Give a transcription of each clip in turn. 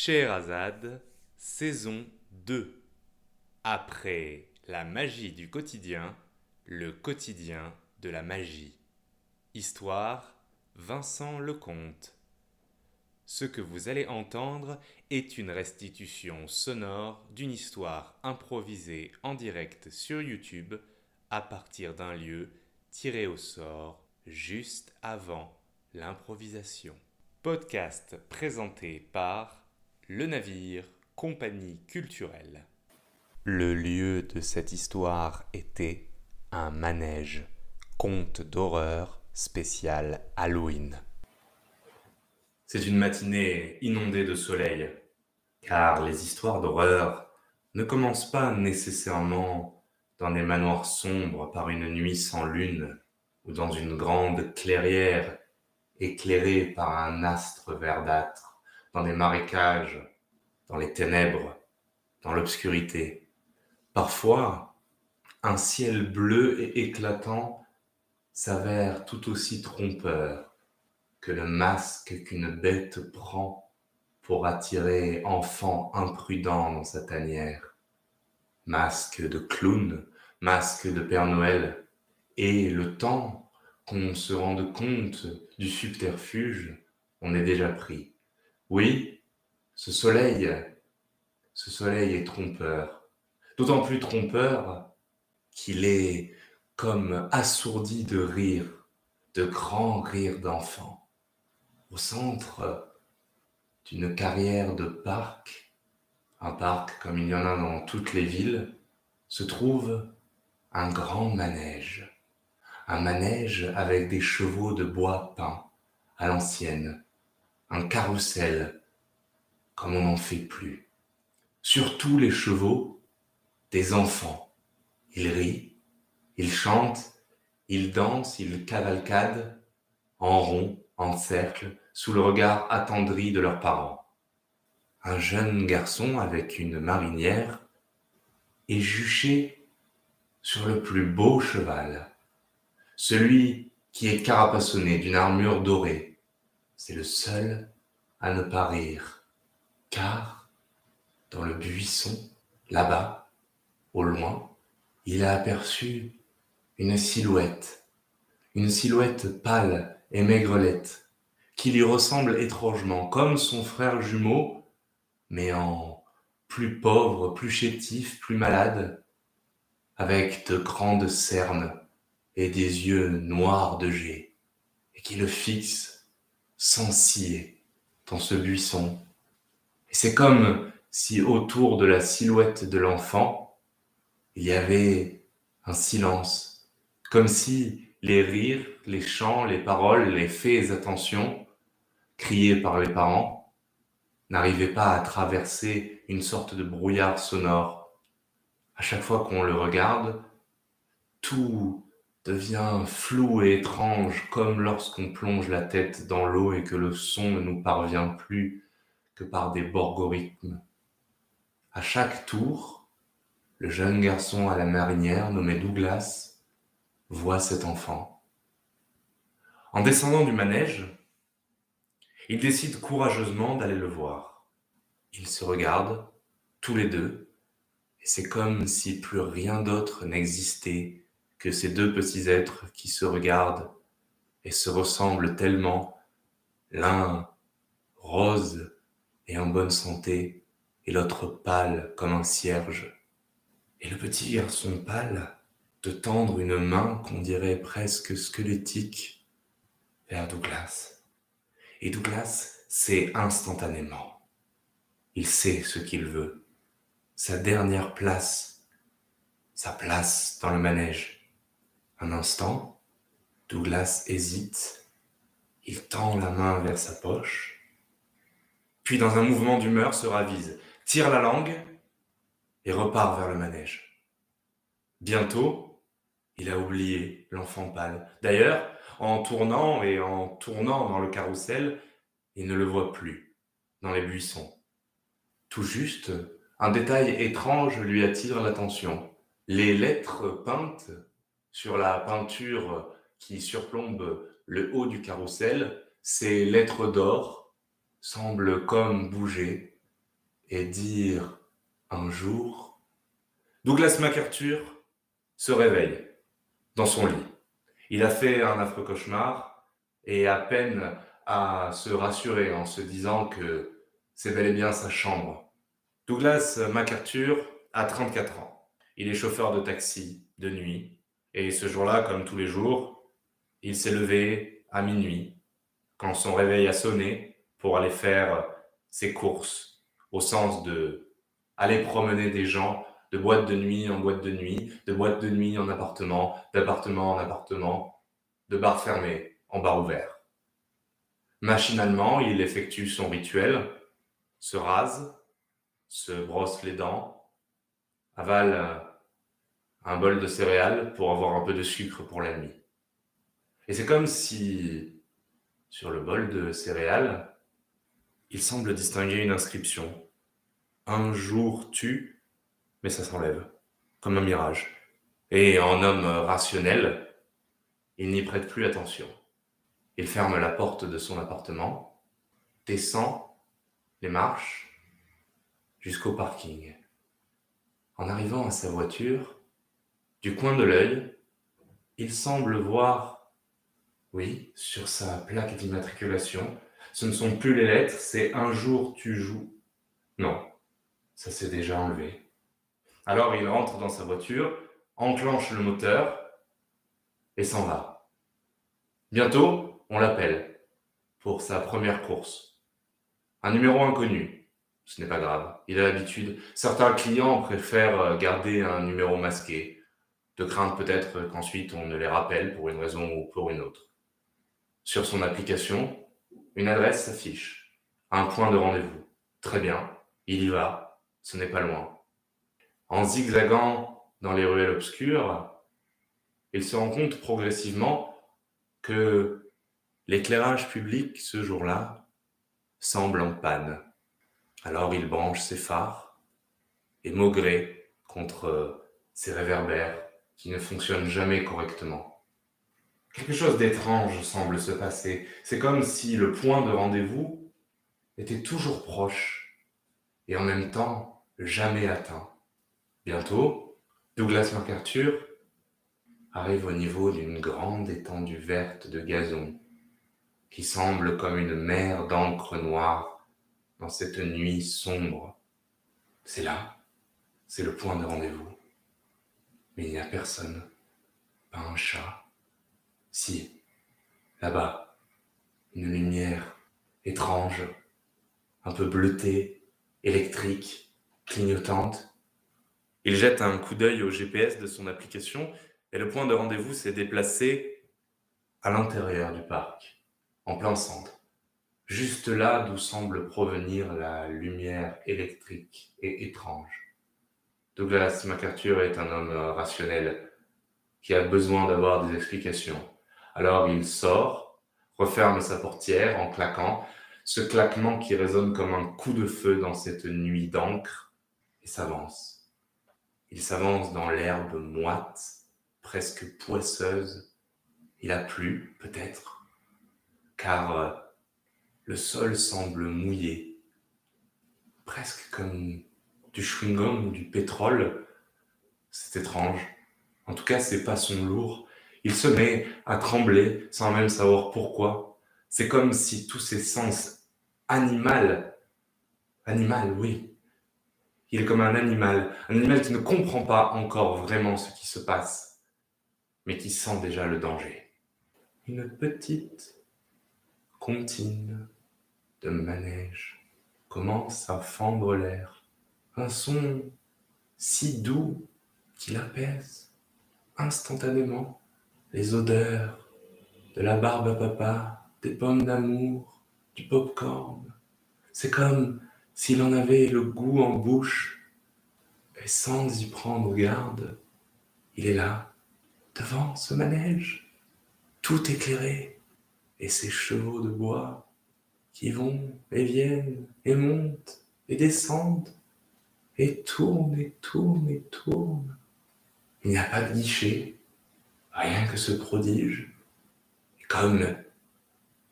Scheherazade, saison 2. Après la magie du quotidien, le quotidien de la magie. Histoire Vincent Lecomte. Ce que vous allez entendre est une restitution sonore d'une histoire improvisée en direct sur YouTube à partir d'un lieu tiré au sort juste avant l'improvisation. Podcast présenté par le navire, compagnie culturelle. Le lieu de cette histoire était un manège, conte d'horreur spécial Halloween. C'est une matinée inondée de soleil, car les histoires d'horreur ne commencent pas nécessairement dans des manoirs sombres par une nuit sans lune ou dans une grande clairière éclairée par un astre verdâtre dans les marécages, dans les ténèbres, dans l'obscurité. Parfois, un ciel bleu et éclatant s'avère tout aussi trompeur que le masque qu'une bête prend pour attirer enfant imprudent dans sa tanière. Masque de clown, masque de Père Noël, et le temps qu'on se rende compte du subterfuge, on est déjà pris. Oui, ce soleil, ce soleil est trompeur. D'autant plus trompeur qu'il est comme assourdi de rire, de grands rires d'enfants. Au centre d'une carrière de parc, un parc comme il y en a dans toutes les villes, se trouve un grand manège. Un manège avec des chevaux de bois peint à l'ancienne, un carrousel comme on n'en fait plus. Surtout les chevaux, des enfants. Ils rient, ils chantent, ils dansent, ils cavalcadent en rond, en cercle, sous le regard attendri de leurs parents. Un jeune garçon avec une marinière est juché sur le plus beau cheval, celui qui est carapassonné d'une armure dorée, c'est le seul à ne pas rire, car dans le buisson, là-bas, au loin, il a aperçu une silhouette, une silhouette pâle et maigrelette, qui lui ressemble étrangement, comme son frère jumeau, mais en plus pauvre, plus chétif, plus malade, avec de grandes cernes et des yeux noirs de jet, et qui le fixe scier dans ce buisson. Et c'est comme si autour de la silhouette de l'enfant, il y avait un silence, comme si les rires, les chants, les paroles, les faits et attentions, criés par les parents, n'arrivaient pas à traverser une sorte de brouillard sonore. À chaque fois qu'on le regarde, tout devient flou et étrange comme lorsqu'on plonge la tête dans l'eau et que le son ne nous parvient plus que par des borgorithmes. À chaque tour, le jeune garçon à la marinière nommé Douglas voit cet enfant. En descendant du manège, il décide courageusement d'aller le voir. Ils se regardent, tous les deux, et c'est comme si plus rien d'autre n'existait que ces deux petits êtres qui se regardent et se ressemblent tellement, l'un rose et en bonne santé, et l'autre pâle comme un cierge. Et le petit garçon pâle de tendre une main qu'on dirait presque squelettique vers Douglas. Et Douglas sait instantanément. Il sait ce qu'il veut. Sa dernière place. Sa place dans le manège. Un instant, Douglas hésite. Il tend la main vers sa poche, puis dans un mouvement d'humeur se ravise, tire la langue et repart vers le manège. Bientôt, il a oublié l'enfant pâle. D'ailleurs, en tournant et en tournant dans le carrousel, il ne le voit plus dans les buissons. Tout juste, un détail étrange lui attire l'attention. Les lettres peintes sur la peinture qui surplombe le haut du carrousel, ces lettres d'or semblent comme bouger et dire un jour, Douglas MacArthur se réveille dans son lit. Il a fait un affreux cauchemar et à peine à se rassurer en se disant que c'est bel et bien sa chambre. Douglas MacArthur a 34 ans. Il est chauffeur de taxi de nuit et ce jour-là, comme tous les jours, il s'est levé à minuit quand son réveil a sonné pour aller faire ses courses au sens de aller promener des gens de boîte de nuit en boîte de nuit, de boîte de nuit en appartement, d'appartement en appartement, de bar fermé en bar ouvert. Machinalement, il effectue son rituel, se rase, se brosse les dents, avale un bol de céréales pour avoir un peu de sucre pour la nuit. Et c'est comme si, sur le bol de céréales, il semble distinguer une inscription. Un jour tu, mais ça s'enlève, comme un mirage. Et en homme rationnel, il n'y prête plus attention. Il ferme la porte de son appartement, descend les marches jusqu'au parking. En arrivant à sa voiture, du coin de l'œil, il semble voir, oui, sur sa plaque d'immatriculation, ce ne sont plus les lettres, c'est un jour tu joues. Non, ça s'est déjà enlevé. Alors il rentre dans sa voiture, enclenche le moteur et s'en va. Bientôt, on l'appelle pour sa première course. Un numéro inconnu. Ce n'est pas grave, il a l'habitude. Certains clients préfèrent garder un numéro masqué, de crainte peut-être qu'ensuite on ne les rappelle pour une raison ou pour une autre. Sur son application, une adresse s'affiche. Un point de rendez-vous. Très bien. Il y va. Ce n'est pas loin. En zigzagant dans les ruelles obscures, il se rend compte progressivement que l'éclairage public ce jour-là semble en panne. Alors il branche ses phares et maugré contre ses réverbères qui ne fonctionnent jamais correctement. Quelque chose d'étrange semble se passer. C'est comme si le point de rendez-vous était toujours proche et en même temps jamais atteint. Bientôt, Douglas MacArthur arrive au niveau d'une grande étendue verte de gazon qui semble comme une mer d'encre noire dans cette nuit sombre. C'est là, c'est le point de rendez-vous. Mais il n'y a personne, pas un chat, si, là-bas, une lumière étrange, un peu bleutée, électrique, clignotante. Il jette un coup d'œil au GPS de son application et le point de rendez-vous s'est déplacé à l'intérieur du parc, en plein centre, juste là d'où semble provenir la lumière électrique et étrange. Douglas MacArthur est un homme rationnel qui a besoin d'avoir des explications. Alors il sort, referme sa portière en claquant, ce claquement qui résonne comme un coup de feu dans cette nuit d'encre, et s'avance. Il s'avance dans l'herbe moite, presque poisseuse. Il a plu, peut-être, car euh, le sol semble mouillé, presque comme du chewing-gum ou du pétrole. C'est étrange. En tout cas, ses pas sont lourds il se met à trembler sans même savoir pourquoi. C'est comme si tous ses sens animal, animal, oui. Il est comme un animal, un animal qui ne comprend pas encore vraiment ce qui se passe, mais qui sent déjà le danger. Une petite comptine de manège commence à fendre l'air. Un son si doux qu'il apaise instantanément les odeurs de la barbe à papa, des pommes d'amour, du pop-corn. C'est comme s'il en avait le goût en bouche, et sans y prendre garde, il est là, devant ce manège, tout éclairé, et ses chevaux de bois qui vont et viennent et montent et descendent et tournent et tournent et tournent. Il n'y a pas de guichet, rien que ce prodige, comme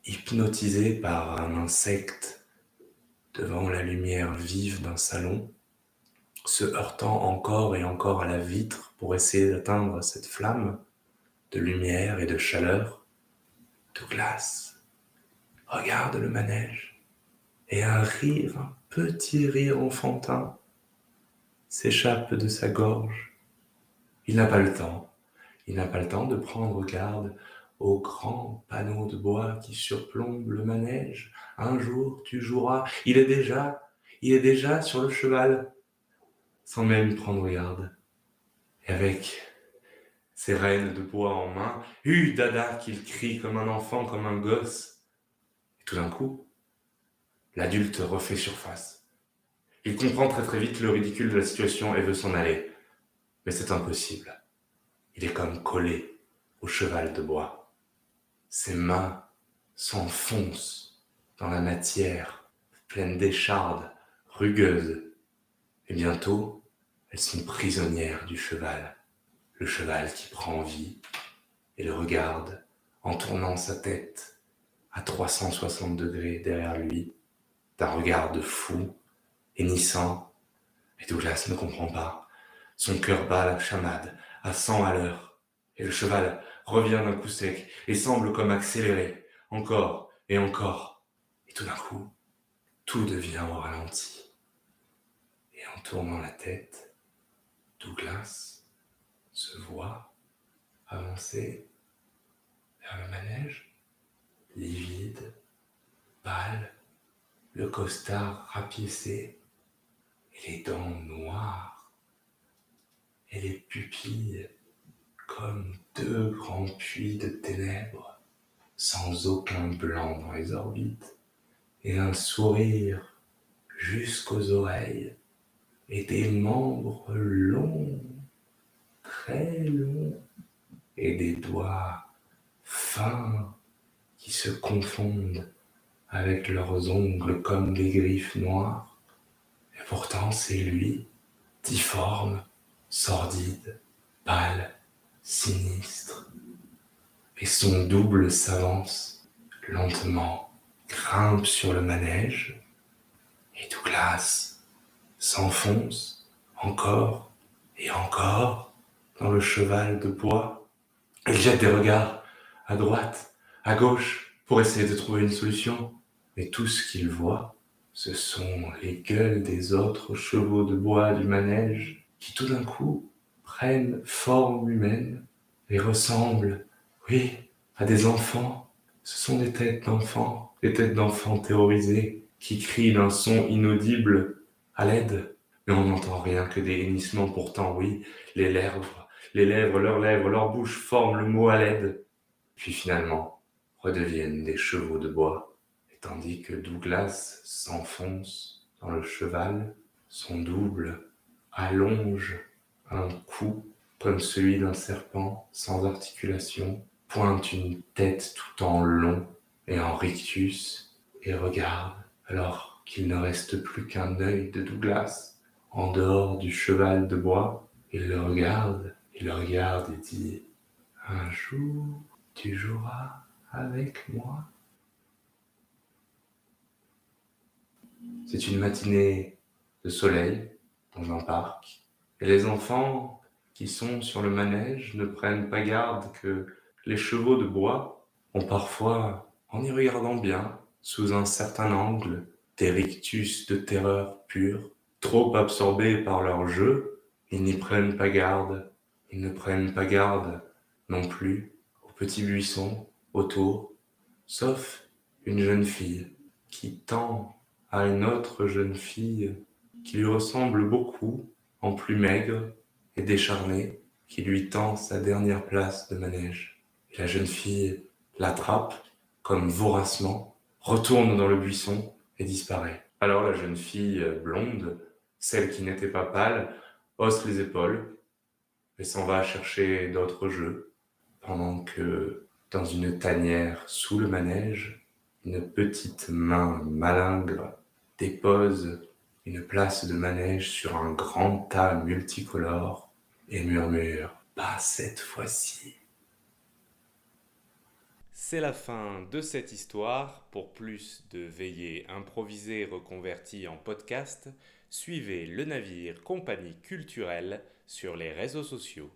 hypnotisé par un insecte devant la lumière vive d'un salon, se heurtant encore et encore à la vitre pour essayer d'atteindre cette flamme de lumière et de chaleur. Douglas regarde le manège et un rire, un petit rire enfantin s'échappe de sa gorge. Il n'a pas le temps, il n'a pas le temps de prendre garde aux grands panneaux de bois qui surplombent le manège. Un jour tu joueras, il est déjà, il est déjà sur le cheval, sans même prendre garde. Et avec ses rênes de bois en main, hu dada qu'il crie comme un enfant, comme un gosse. Et tout d'un coup, l'adulte refait surface. Il comprend très très vite le ridicule de la situation et veut s'en aller. Mais c'est impossible. Il est comme collé au cheval de bois. Ses mains s'enfoncent dans la matière pleine d'échardes, rugueuses, et bientôt elles sont prisonnières du cheval le cheval qui prend vie et le regarde en tournant sa tête à 360 degrés derrière lui, d'un regard de fou, hennissant. Et Douglas ne comprend pas. Son cœur bat la chamade à 100 à l'heure, et le cheval revient d'un coup sec et semble comme accéléré, encore et encore. Et tout d'un coup, tout devient au ralenti. Et en tournant la tête, Douglas se voit avancer vers le manège, livide, pâle, le costard rapiécé et les dents noires. Et les pupilles comme deux grands puits de ténèbres sans aucun blanc dans les orbites. Et un sourire jusqu'aux oreilles. Et des membres longs très long et des doigts fins qui se confondent avec leurs ongles comme des griffes noires. Pourtant c'est lui, difforme, sordide, pâle, sinistre. Et son double s'avance lentement, grimpe sur le manège, et Douglas s'enfonce encore et encore dans le cheval de bois. Il jette des regards à droite, à gauche, pour essayer de trouver une solution. Mais tout ce qu'il voit, ce sont les gueules des autres chevaux de bois du manège qui tout d'un coup prennent forme humaine et ressemblent, oui, à des enfants. Ce sont des têtes d'enfants, des têtes d'enfants terrorisés qui crient d'un son inaudible à l'aide. Mais on n'entend rien que des hennissements pourtant, oui, les lèvres les lèvres, leurs lèvres, leur bouche forment le mot à l'aide, puis finalement redeviennent des chevaux de bois. Tandis que Douglas s'enfonce dans le cheval, son double allonge un cou comme celui d'un serpent sans articulation, pointe une tête tout en long et en rictus et regarde alors qu'il ne reste plus qu'un œil de Douglas en dehors du cheval de bois. Il le regarde il le regarde et dit Un jour, tu joueras avec moi. C'est une matinée de soleil dans un parc. Et les enfants qui sont sur le manège ne prennent pas garde que les chevaux de bois ont parfois, en y regardant bien, sous un certain angle, des rictus de terreur pure, trop absorbés par leur jeu, ils n'y prennent pas garde. Ils ne prennent pas garde non plus aux petits buissons autour, sauf une jeune fille qui tend à une autre jeune fille qui lui ressemble beaucoup, en plus maigre et décharnée, qui lui tend sa dernière place de manège. La jeune fille l'attrape comme voracement, retourne dans le buisson et disparaît. Alors la jeune fille blonde, celle qui n'était pas pâle, hausse les épaules et s'en va chercher d'autres jeux, pendant que dans une tanière sous le manège, une petite main malingre dépose une place de manège sur un grand tas multicolore et murmure ⁇ Pas cette fois-ci ⁇ C'est la fin de cette histoire. Pour plus de veillées improvisées reconverties en podcast, suivez le navire Compagnie culturelle sur les réseaux sociaux.